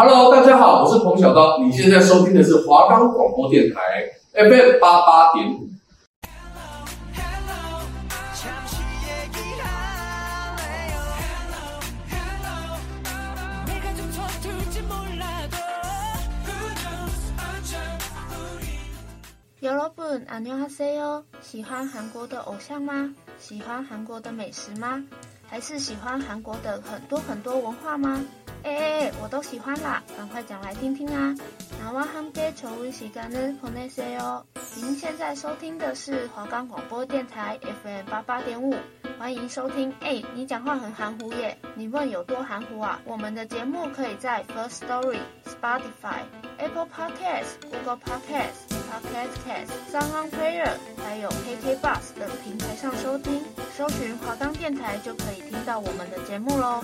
Hello，大家好，我是彭小刀，你现在收听的是华冈广播电台 FM 八八点五。여러분，안녕하세요。喜欢韩国的偶像吗？喜欢韩国的美食吗？还是喜欢韩国的很多很多文化吗？ 哎哎哎，我都喜欢啦，赶快讲来听听啊！那我함께좋은시간을보내세요。您现在收听的是华冈广播电台 FM 八八点五，欢迎收听。哎，你讲话很含糊耶，你问有多含糊啊？我们的节目可以在 First Story、Spotify、Apple Podcasts、Google Podcasts、Pocket Casts、SoundOnPlayer，还有 KKBox 等平台上收听，搜寻华冈电台就可以听到我们的节目喽。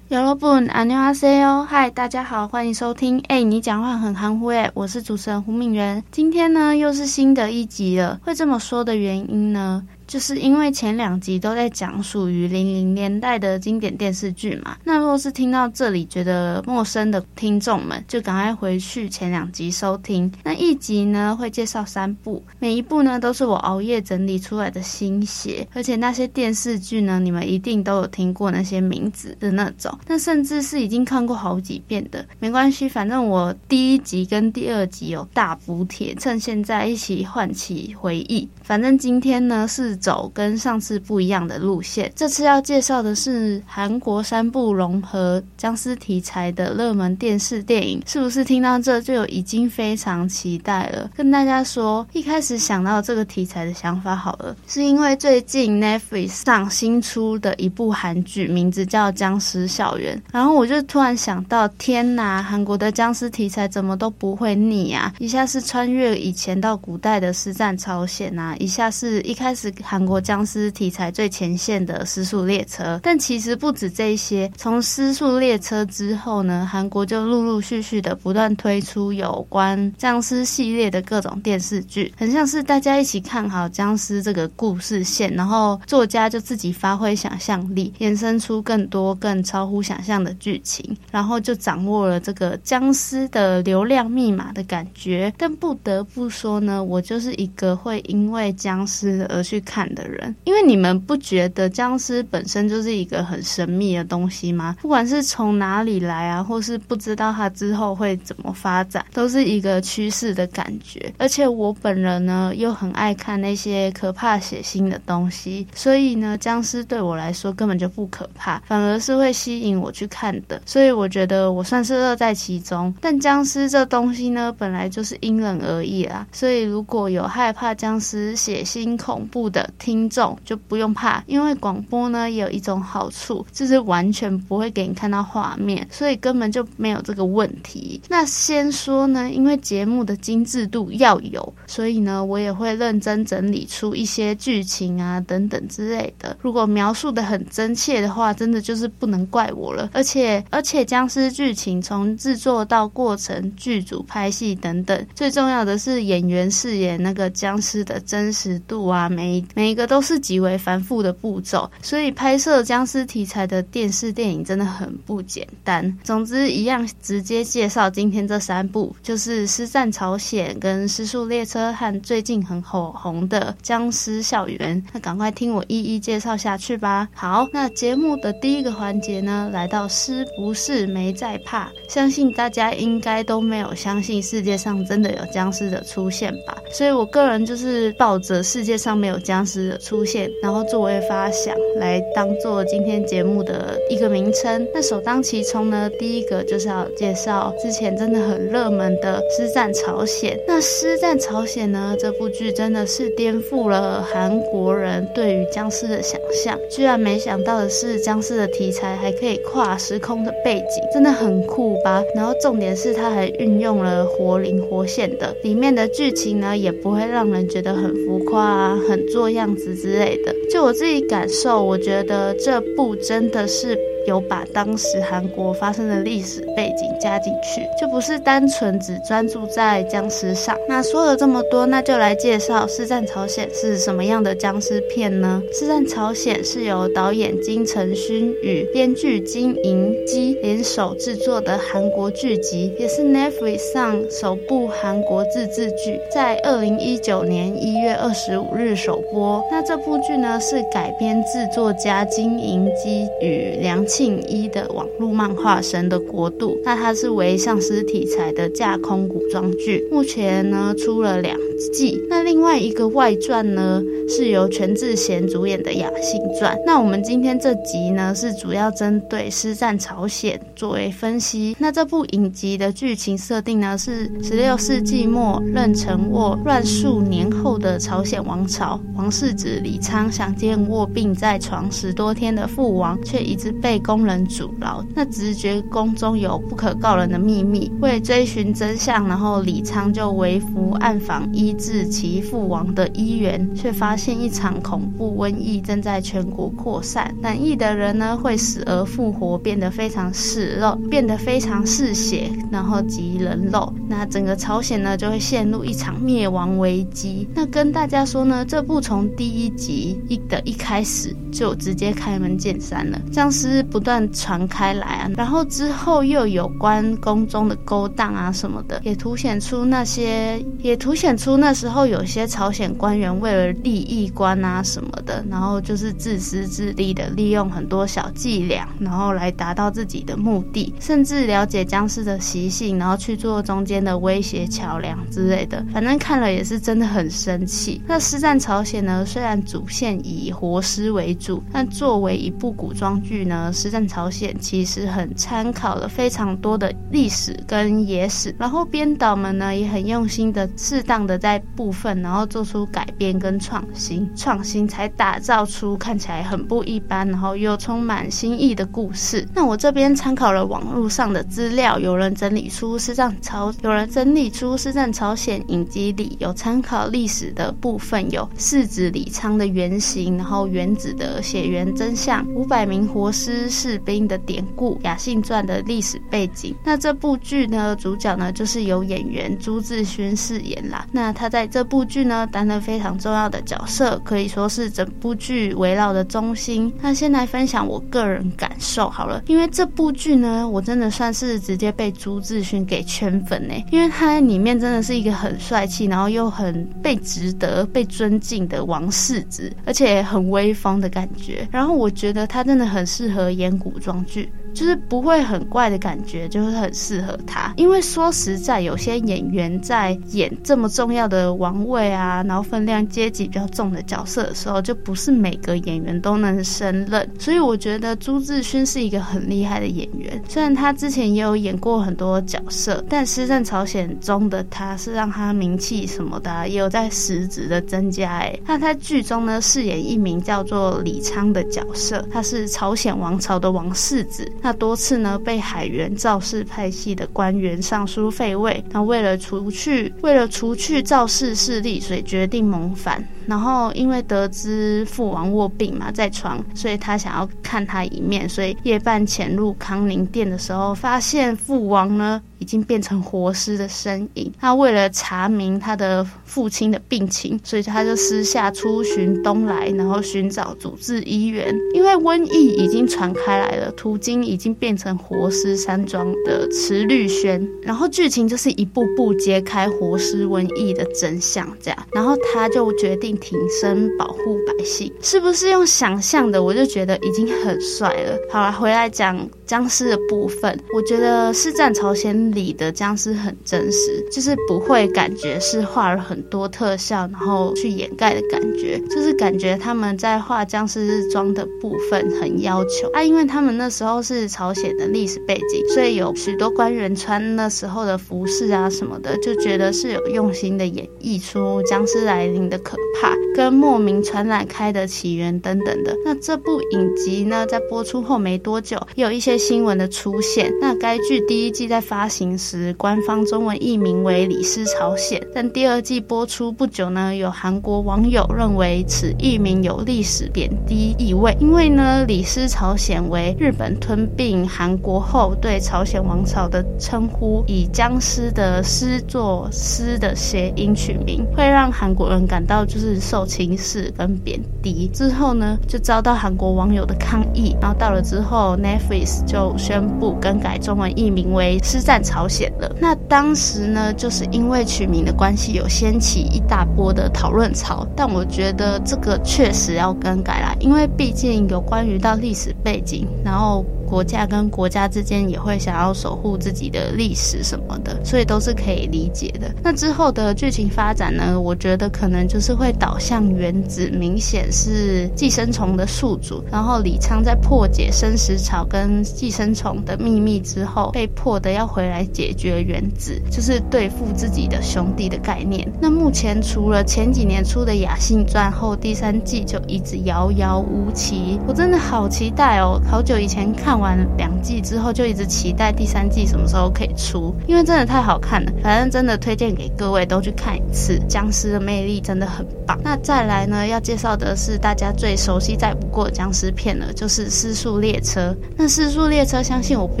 여러분，안녕하세요。嗨，大家好，欢迎收听。哎，你讲话很含糊哎，我是主持人胡敏媛。今天呢，又是新的一集了。会这么说的原因呢？ 就是因为前两集都在讲属于零零年代的经典电视剧嘛，那若是听到这里觉得陌生的听众们，就赶快回去前两集收听。那一集呢，会介绍三部，每一部呢都是我熬夜整理出来的心血，而且那些电视剧呢，你们一定都有听过那些名字的那种，那甚至是已经看过好几遍的，没关系，反正我第一集跟第二集有大补帖，趁现在一起唤起回忆。反正今天呢是。走跟上次不一样的路线，这次要介绍的是韩国三部融合僵尸题材的热门电视电影，是不是听到这就已经非常期待了？跟大家说，一开始想到这个题材的想法好了，是因为最近 Netflix 上新出的一部韩剧，名字叫《僵尸校园》，然后我就突然想到，天哪，韩国的僵尸题材怎么都不会腻啊！一下是穿越以前到古代的实战朝鲜啊，一下是一开始。韩国僵尸题材最前线的《失速列车》，但其实不止这些。从《失速列车》之后呢，韩国就陆陆续续的不断推出有关僵尸系列的各种电视剧，很像是大家一起看好僵尸这个故事线，然后作家就自己发挥想象力，衍生出更多更超乎想象的剧情，然后就掌握了这个僵尸的流量密码的感觉。但不得不说呢，我就是一个会因为僵尸而去看的人，因为你们不觉得僵尸本身就是一个很神秘的东西吗？不管是从哪里来啊，或是不知道它之后会怎么发展，都是一个趋势的感觉。而且我本人呢，又很爱看那些可怕血腥的东西，所以呢，僵尸对我来说根本就不可怕，反而是会吸引我去看的。所以我觉得我算是乐在其中。但僵尸这东西呢，本来就是因人而异啦。所以如果有害怕僵尸血腥恐怖的，听众就不用怕，因为广播呢也有一种好处，就是完全不会给你看到画面，所以根本就没有这个问题。那先说呢，因为节目的精致度要有，所以呢我也会认真整理出一些剧情啊等等之类的。如果描述得很真切的话，真的就是不能怪我了。而且而且僵尸剧情从制作到过程、剧组拍戏等等，最重要的是演员饰演那个僵尸的真实度啊，每一每。一个都是极为繁复的步骤，所以拍摄僵尸题材的电视电影真的很不简单。总之，一样直接介绍今天这三部，就是《尸战朝鲜》、跟《尸速列车》和最近很火红的《僵尸校园》。那赶快听我一一介绍下去吧。好，那节目的第一个环节呢，来到师不是没在怕？相信大家应该都没有相信世界上真的有僵尸的出现吧？所以我个人就是抱着世界上没有僵尸。的出现，然后作为发想来当做今天节目的一个名称。那首当其冲呢，第一个就是要介绍之前真的很热门的《尸战朝鲜》。那《尸战朝鲜》呢，这部剧真的是颠覆了韩国人对于僵尸的想象。居然没想到的是，僵尸的题材还可以跨时空的背景，真的很酷吧？然后重点是它还运用了活灵活现的，里面的剧情呢，也不会让人觉得很浮夸啊，很作样子之类的。就我自己感受，我觉得这部真的是有把当时韩国发生的历史背景加进去，就不是单纯只专注在僵尸上。那说了这么多，那就来介绍《四战朝鲜》是什么样的僵尸片呢？《四战朝鲜》是由导演金成勋与编剧金银基联手制作的韩国剧集，也是 Netflix 上首部韩国自制剧，在二零一九年一月二十五日首播。那这部剧呢，是改编制作家金银基与梁庆一的网络漫画《神的国度》。那它是为丧尸题材的架空古装剧，目前呢出了两季。那另外一个外传呢，是由全智贤主演的《雅信传》。那我们今天这集呢，是主要针对《尸战朝鲜》作为分析。那这部影集的剧情设定呢，是十六世纪末壬辰兀乱数年后的朝鲜王朝，王世子李昌想见卧病在床十多天的父王，却一直被宫人阻挠。那直觉宫中有不可告人的秘密，为追寻真相，然后李昌就为服暗访医治其父王的医员，却发发现一场恐怖瘟疫正在全国扩散，染疫的人呢会死而复活，变得非常嗜肉，变得非常嗜血，然后及人肉。那整个朝鲜呢就会陷入一场灭亡危机。那跟大家说呢，这部从第一集一的一开始就直接开门见山了，僵尸不断传开来啊，然后之后又有关宫中的勾当啊什么的，也凸显出那些，也凸显出那时候有些朝鲜官员为了利益关啊什么的，然后就是自私自利的利用很多小伎俩，然后来达到自己的目的，甚至了解僵尸的习性，然后去做中间的威胁桥梁之类的。反正看了也是真的很生气。那《尸战朝鲜》呢，虽然主线以活尸为主，但作为一部古装剧呢，《尸战朝鲜》其实很参考了非常多的历史跟野史，然后编导们呢也很用心的适当的在部分，然后做出改编跟创新，创新才打造出看起来很不一般，然后又充满新意的故事。那我这边参考了网络上的资料，有人整理出《尸战朝》，有人整理出《尸战朝鲜》影集里有参考历史的部分，有世子李昌的原型，然后原子的血缘真相，五百名活尸士兵的典故，《雅信传》的历史背景。那这部剧呢，主角呢就是由演员朱智勋饰演啦。那他在这部剧呢担任非常重要的角角色，可以说是整部剧围绕的中心。那先来分享我个人感受好了，因为这部剧呢，我真的算是直接被朱智勋给圈粉呢，因为他在里面真的是一个很帅气，然后又很被值得被尊敬的王世子，而且很威风的感觉。然后我觉得他真的很适合演古装剧。就是不会很怪的感觉，就是很适合他。因为说实在，有些演员在演这么重要的王位啊，然后分量阶级比较重的角色的时候，就不是每个演员都能胜任。所以我觉得朱智勋是一个很厉害的演员。虽然他之前也有演过很多角色，但《尸战朝鲜》中的他是让他名气什么的，也有在实质的增加。哎，他在剧中呢饰演一名叫做李昌的角色，他是朝鲜王朝的王世子。那多次呢被海原赵氏派系的官员上书废位，那为了除去为了除去赵氏势力，所以决定谋反。然后因为得知父王卧病嘛，在床，所以他想要看他一面，所以夜半潜入康宁殿的时候，发现父王呢。已经变成活尸的身影。他为了查明他的父亲的病情，所以他就私下出巡东来，然后寻找主治医源。因为瘟疫已经传开来了，途经已经变成活尸山庄的池绿轩，然后剧情就是一步步揭开活尸瘟疫的真相，这样。然后他就决定挺身保护百姓，是不是用想象的？我就觉得已经很帅了。好了，回来讲僵尸的部分，我觉得《是战朝鲜》里的僵尸很真实，就是不会感觉是画了很多特效，然后去掩盖的感觉，就是感觉他们在画僵尸日装的部分很要求啊，因为他们那时候是朝鲜的历史背景，所以有许多官员穿那时候的服饰啊什么的，就觉得是有用心的演绎出僵尸来临的可怕，跟莫名传染开的起源等等的。那这部影集呢，在播出后没多久，有一些。新闻的出现。那该剧第一季在发行时，官方中文译名为《李尸朝鲜》，但第二季播出不久呢，有韩国网友认为此译名有历史贬低意味，因为呢，《李尸朝鲜》为日本吞并韩国后对朝鲜王朝的称呼，以僵尸的尸作尸的谐音取名，会让韩国人感到就是受轻视跟贬低。之后呢，就遭到韩国网友的抗议，然后到了之后，Netflix 就宣布更改中文译名为《师战朝鲜》了。那当时呢，就是因为取名的关系，有掀起一大波的讨论潮。但我觉得这个确实要更改啦，因为毕竟有关于到历史背景，然后。国家跟国家之间也会想要守护自己的历史什么的，所以都是可以理解的。那之后的剧情发展呢？我觉得可能就是会导向原子，明显是寄生虫的宿主。然后李昌在破解生死草跟寄生虫的秘密之后，被迫的要回来解决原子，就是对付自己的兄弟的概念。那目前除了前几年出的《雅信传》后，第三季就一直遥遥无期。我真的好期待哦！好久以前看。完两季之后，就一直期待第三季什么时候可以出，因为真的太好看了。反正真的推荐给各位都去看一次，僵尸的魅力真的很棒。那再来呢，要介绍的是大家最熟悉再不过僵尸片了，就是《尸速列车》。那《尸速列车》相信我不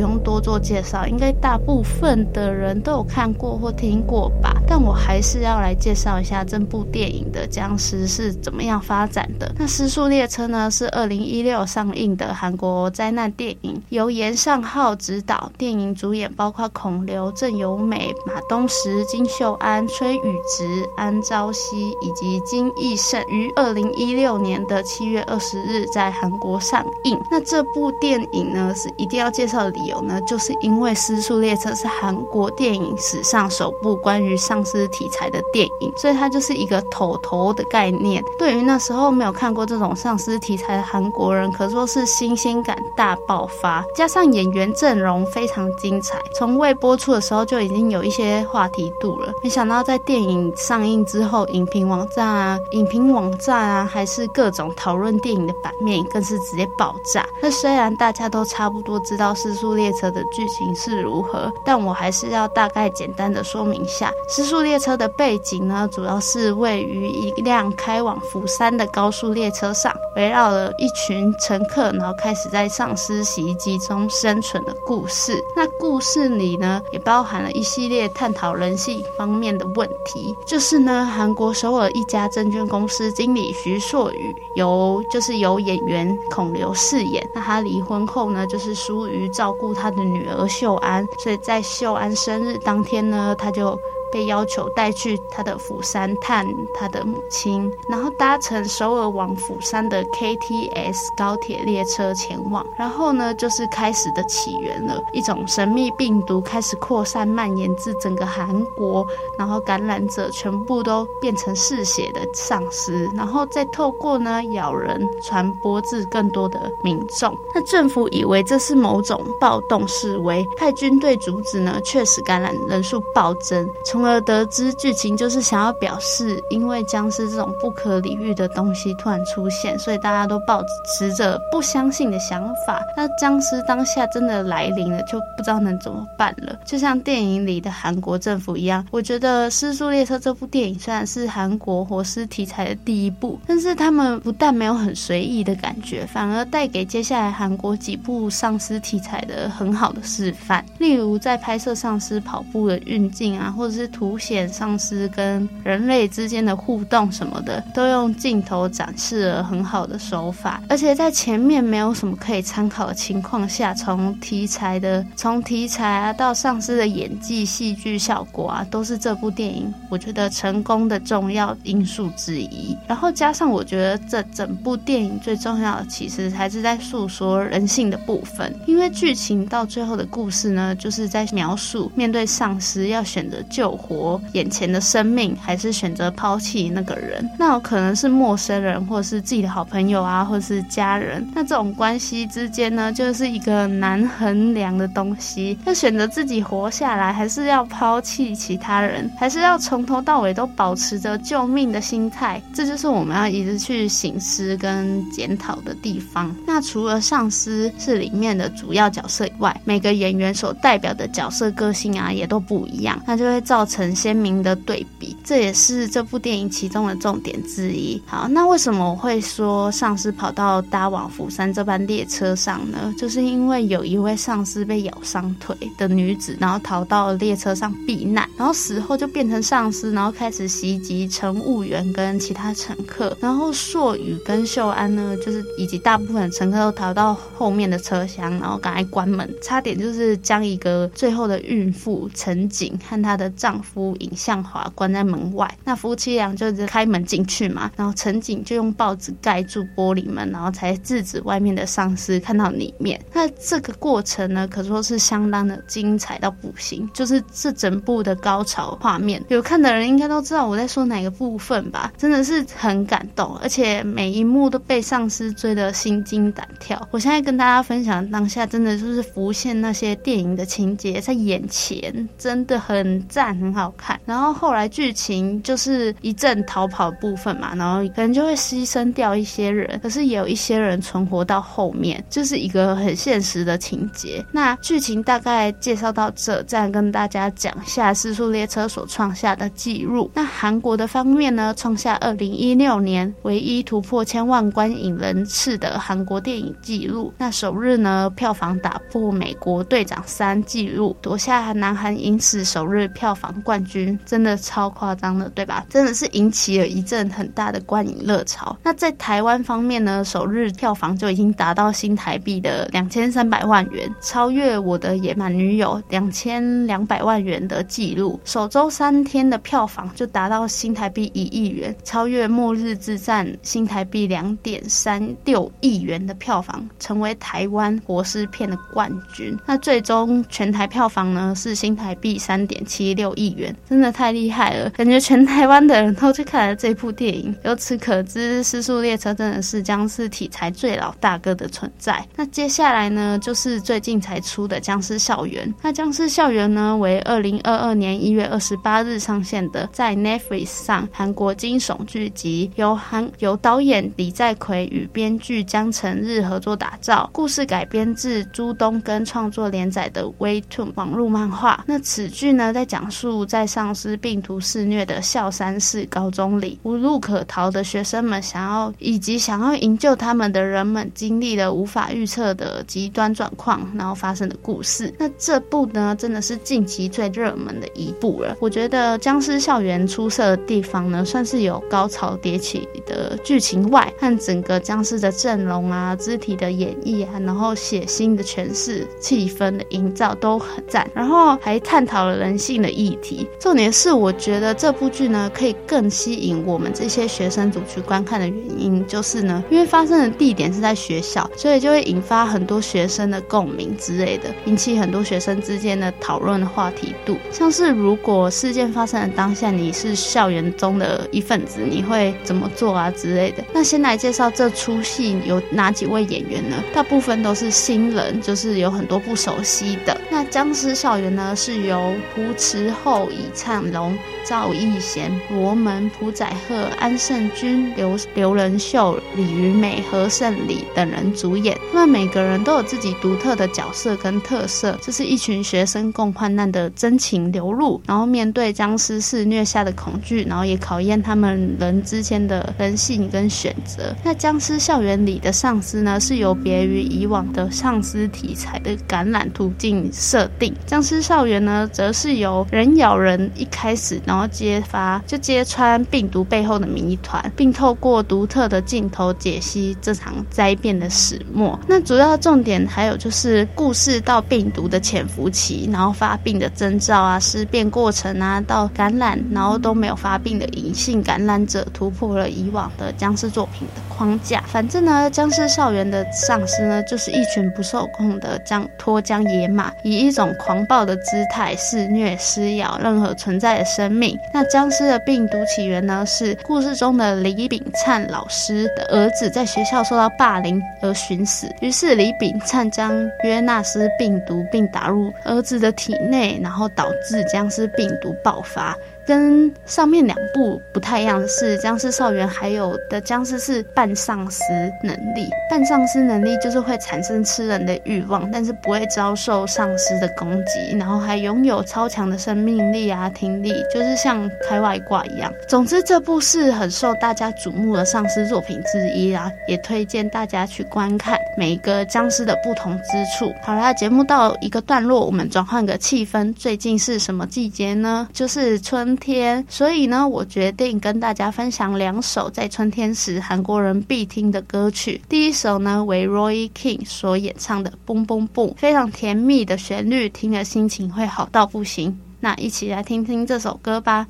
用多做介绍，应该大部分的人都有看过或听过吧。但我还是要来介绍一下这部电影的僵尸是怎么样发展的。那《尸速列车》呢，是二零一六上映的韩国灾难电影。由严尚浩执导，电影主演包括孔刘、郑有美、马东石、金秀安、崔宇植、安昭熙以及金义圣，于二零一六年的七月二十日在韩国上映。那这部电影呢，是一定要介绍的理由呢，就是因为《尸速列车》是韩国电影史上首部关于丧尸题材的电影，所以它就是一个头头的概念。对于那时候没有看过这种丧尸题材的韩国人，可说是新鲜感大爆发。加上演员阵容非常精彩，从未播出的时候就已经有一些话题度了。没想到在电影上映之后，影评网站啊、影评网站啊，还是各种讨论电影的版面，更是直接爆炸。那虽然大家都差不多知道《尸速列车》的剧情是如何，但我还是要大概简单的说明一下《尸速列车》的背景呢，主要是位于一辆开往釜山的高速列车上，围绕了一群乘客，然后开始在丧尸袭集中生存的故事，那故事里呢，也包含了一系列探讨人性方面的问题。就是呢，韩国首尔一家证券公司经理徐硕宇，由就是由演员孔刘饰演。那他离婚后呢，就是疏于照顾他的女儿秀安，所以在秀安生日当天呢，他就。被要求带去他的釜山探他的母亲，然后搭乘首尔往釜山的 KTS 高铁列车前往。然后呢，就是开始的起源了，一种神秘病毒开始扩散蔓延至整个韩国，然后感染者全部都变成嗜血的丧尸，然后再透过呢咬人传播至更多的民众。那政府以为这是某种暴动示威，派军队阻止呢，确实感染人数暴增。从而得知剧情就是想要表示，因为僵尸这种不可理喻的东西突然出现，所以大家都抱持着不相信的想法。那僵尸当下真的来临了，就不知道能怎么办了。就像电影里的韩国政府一样，我觉得《尸速列车》这部电影虽然是韩国活尸题材的第一部，但是他们不但没有很随意的感觉，反而带给接下来韩国几部丧尸题材的很好的示范。例如在拍摄丧尸跑步的运镜啊，或者是凸显丧尸跟人类之间的互动什么的，都用镜头展示了很好的手法。而且在前面没有什么可以参考的情况下，从题材的从题材啊到丧尸的演技、戏剧效果啊，都是这部电影我觉得成功的重要因素之一。然后加上我觉得这整部电影最重要的，其实还是在诉说人性的部分。因为剧情到最后的故事呢，就是在描述面对丧尸要选择救。活眼前的生命，还是选择抛弃那个人？那有可能是陌生人，或者是自己的好朋友啊，或是家人。那这种关系之间呢，就是一个难衡量的东西。要选择自己活下来，还是要抛弃其他人，还是要从头到尾都保持着救命的心态？这就是我们要一直去省思跟检讨的地方。那除了上司是里面的主要角色以外，每个演员所代表的角色个性啊，也都不一样，那就会造成成鲜明的对比。这也是这部电影其中的重点之一。好，那为什么我会说上司跑到搭往釜山这班列车上呢？就是因为有一位上司被咬伤腿的女子，然后逃到列车上避难，然后死后就变成上司，然后开始袭击乘务员跟其他乘客。然后硕宇跟秀安呢，就是以及大部分乘客都逃到后面的车厢，然后赶快关门，差点就是将一个最后的孕妇陈景和她的丈夫尹相华关在门外。那夫妻俩就是开门进去嘛，然后陈景就用报纸盖住玻璃门，然后才制止外面的丧尸看到里面。那这个过程呢，可说是相当的精彩到不行，就是这整部的高潮画面，有看的人应该都知道我在说哪个部分吧？真的是很感动，而且每一幕都被丧尸追得心惊胆跳。我现在跟大家分享当下，真的就是浮现那些电影的情节在眼前，真的很赞，很好看。然后后来剧情就是一阵逃跑部分嘛，然后可能就会牺牲掉一些人，可是也有一些人存活到后面，就是一个很现实的情节。那剧情大概介绍到这，再跟大家讲一下《尸速列车》所创下的纪录。那韩国的方面呢，创下二零一六年唯一突破千万观影人次的韩国电影纪录。那首日呢，票房打破美国队长三纪录，夺下南韩影史首日票房冠军，真的超夸张的，对吧？真的是引起了一阵很大的观影热潮。那在台湾方面呢，首日票房就已经达到新台币的两千三百万元，超越我的野蛮女友两千两百万元的纪录。首周三天的票房就达到新台币一亿元，超越末日之战新台币两点三六亿元的票房，成为台湾活尸片的冠军。那最终全台票房呢，是新台币三点七六亿元，真的太厉害了！感觉全台湾的人都去看了这部电影。由此可知，《尸速列车》真的是僵尸题材最老大哥的存在。那接下来呢，就是最近才出的《僵尸校园》。那《僵尸校园》呢，为二零二二年一月二十八日上线的，在 Netflix 上韩国惊悚剧集，由韩由导演李在奎与编剧姜成日合作打造。故事改编自朱东根创作连载的 Webtoon 网络漫画。那此剧呢，在讲述在丧尸病毒肆虐的孝山市高中里，无路可逃的学生们想要以及想要营救他们的人们，经历了无法预测的极端状况，然后发生的故事。那这部呢，真的是近期最热门的一部了。我觉得《僵尸校园》出色的地方呢，算是有高潮迭起的剧情外，和整个僵尸的阵容啊、肢体的演绎啊，然后血腥的诠释、气氛的营造都很赞，然后还探讨了人性的议题。重点是，我觉得这部剧呢，可以更吸引我们这些学生族去观看的原因，就是呢，因为发生的地点是在学校，所以就会引发很多学生的共鸣之类的，引起很多学生之间的讨论的话题度。像是如果事件发生的当下，你是校园中的一份子，你会怎么做啊之类的。那先来介绍这出戏有哪几位演员呢？大部分都是新人，就是有很多不熟悉的。那《僵尸校园》呢，是由朴持后以灿荣、赵义贤、罗门、朴载赫、安胜均、刘刘仁秀、李云美、何胜礼等人主演。他们每个人都有自己独特的角色跟特色，这是一群学生共患难的真情流露，然后面对僵尸肆虐下的恐惧，然后也考验他们人之间的人性跟选择。那《僵尸校园》里的丧尸呢，是有别于以往的丧尸题材的感染途径设定，《僵尸校园》呢，则是由人咬人一开始，然后。揭发，就揭穿病毒背后的谜团，并透过独特的镜头解析这场灾变的始末。那主要重点还有就是故事到病毒的潜伏期，然后发病的征兆啊，尸变过程啊，到感染，然后都没有发病的隐性感染者，突破了以往的僵尸作品的框架。反正呢，僵尸校园的丧尸呢，就是一群不受控的将脱缰野马，以一种狂暴的姿态肆虐施压任何存在的生命。那僵尸的病毒起源呢，是故事中的李炳灿老师的儿子在学校受到霸凌而寻死，于是李炳灿将约纳斯病毒并打入儿子的体内，然后导致僵尸病毒爆发。跟上面两部不太一样的是，《僵尸少园》还有的僵尸是半丧尸能力，半丧尸能力就是会产生吃人的欲望，但是不会遭受丧尸的攻击，然后还拥有超强的生命力啊、听力，就是像开外挂一样。总之，这部是很受大家瞩目的丧尸作品之一啊，也推荐大家去观看每一个僵尸的不同之处。好啦，节目到一个段落，我们转换个气氛，最近是什么季节呢？就是春。天，所以呢，我决定跟大家分享两首在春天时韩国人必听的歌曲。第一首呢为 Roy King 所演唱的《蹦蹦蹦》，非常甜蜜的旋律，听了心情会好到不行。那一起来听听这首歌吧。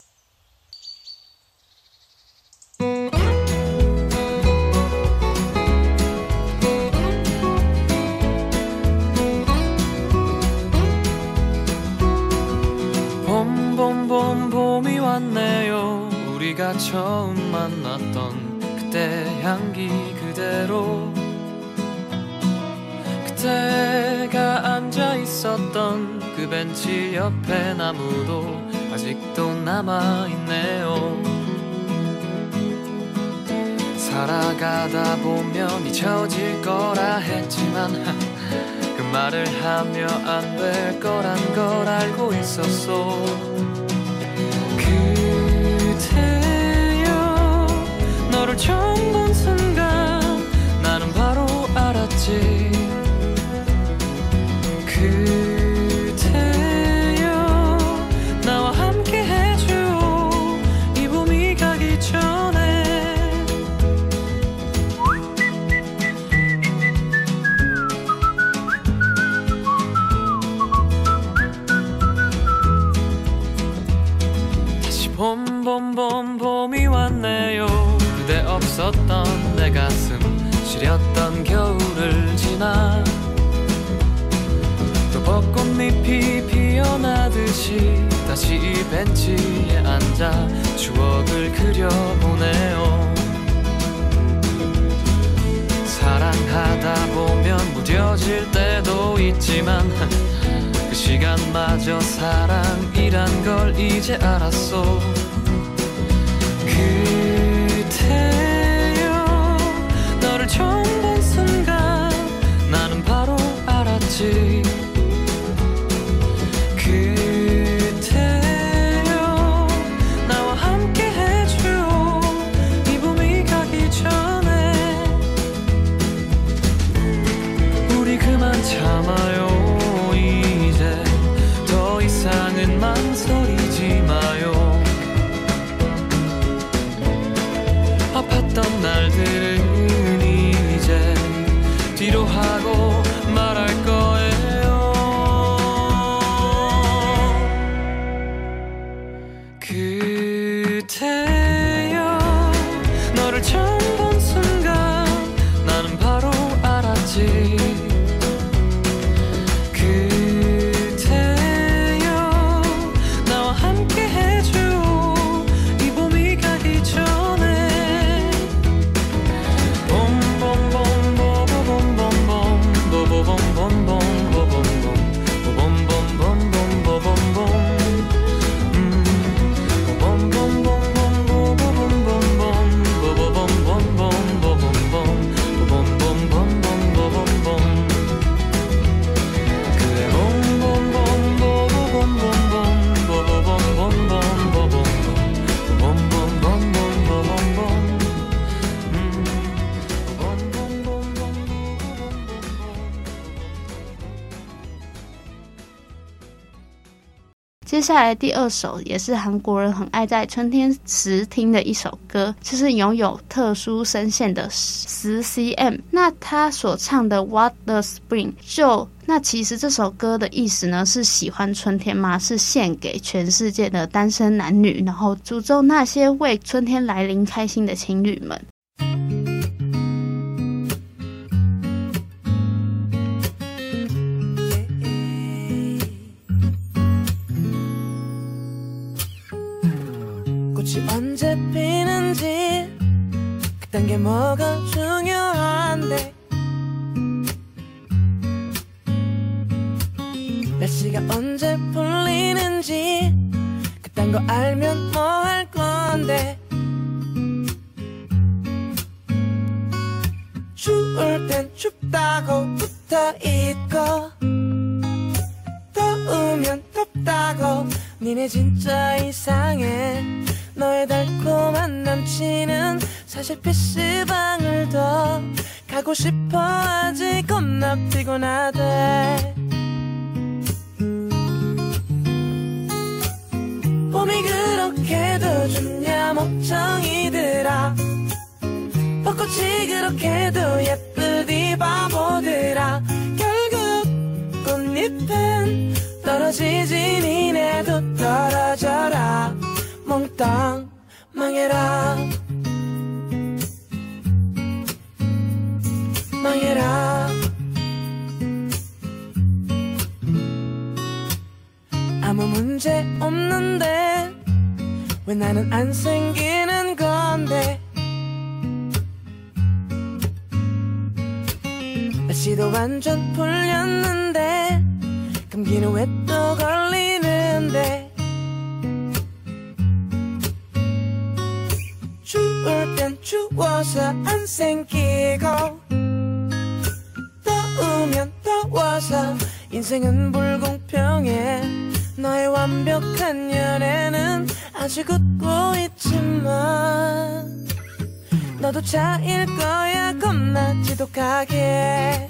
처음 만났던 그때 향기 그대로 그때가 앉아 있었던 그 벤치 옆에 나무도 아직도 남아 있네요. 살아가다 보면 잊혀질 거라 했지만 그 말을 하며 안 될 거란 걸 알고 있었어. 너를 처음 본 순간 나는 바로 알았지. 시렸던 겨울을 지나 또 벚꽃잎이 피어나듯이 다시 이 벤치에 앉아 추억을 그려보네요. 사랑하다 보면 무뎌질 때도 있지만 그 시간마저 사랑이란 걸 이제 알았어. 그대 trying 接下来第二首也是韩国人很爱在春天时听的一首歌就是拥有特殊声线的十 cm 那他所唱的 what the spring 就那其实这首歌的意思呢是喜欢春天吗？是献给全世界的单身男女然后诅咒那些为春天来临开心的情侣们。 언제 피는지 그딴 게 뭐가 중요한데? 날씨가 언제 풀리는지 그딴 거 알면 뭐 할 건데? 추울 땐 춥다고 붙어 있고 더우면 덥다고. 니네 진짜 이상해. 지는 사실 PC방을 더 가고 싶어 아직 겁나 피곤하대. 봄이 그렇게도 좋냐 멍청이들아. 벚꽃이 그렇게도 예쁘디 바보들아. 결국 꽃잎은 떨어지 지니 내도 떨어져라. 몽땅. 망해라. 망해라. 아무 문제 없는데 왜 나는 안 생기는 건데? 날씨도 완전 풀렸는데 감기는 왜 또 걸리는데? 추워서 안 생기고 더우면 더워서 인생은 불공평해. 너의 완벽한 연애는 아직 웃고 있지만 너도 차일 거야 겁나 지독하게.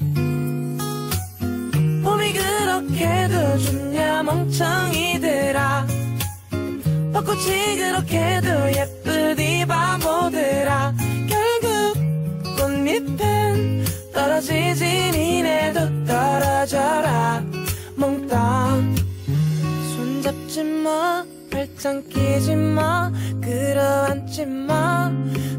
봄이 그렇게도 좋냐 멍청이들아. 벚꽃이 그렇게도 예뻐. 웃지 마 팔짱 끼지 마 끌어안지 마.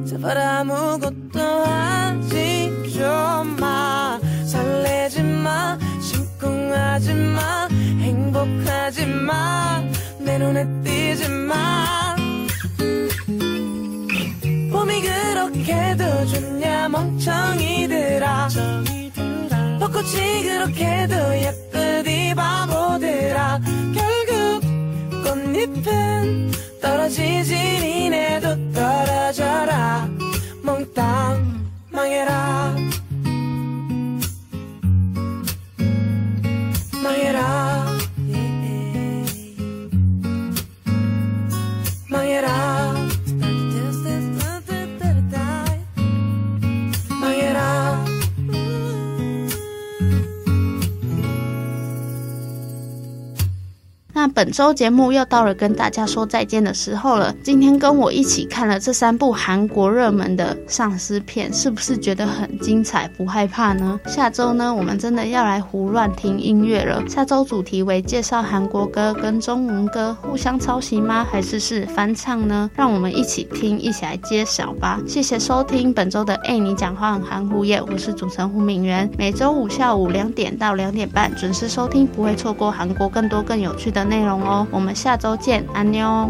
제발 아무것도 하지 좀마. 설레지 마 심쿵하지 마 행복하지 마내 눈에 띄지 마. 봄이 그렇게도 좋냐 멍청이들아. 벚꽃이 그렇게도 예쁘디 바보들아. 결. 깊은 떨어지지 니네도 떨어져라. 몽땅 망해라. 망해라. 本周节目又到了跟大家说再见的时候了。今天跟我一起看了这三部韩国热门的丧尸片，是不是觉得很精彩，不害怕呢？下周呢，我们真的要来胡乱听音乐了。下周主题为介绍韩国歌跟中文歌互相抄袭吗？还是是翻唱呢？让我们一起听，一起来揭晓吧。谢谢收听本周的《爱你讲话很含糊夜》，我是主持人胡敏源。每周五下午两点到两点半准时收听，不会错过韩国更多更有趣的内。内容哦，我们下周见，安妞。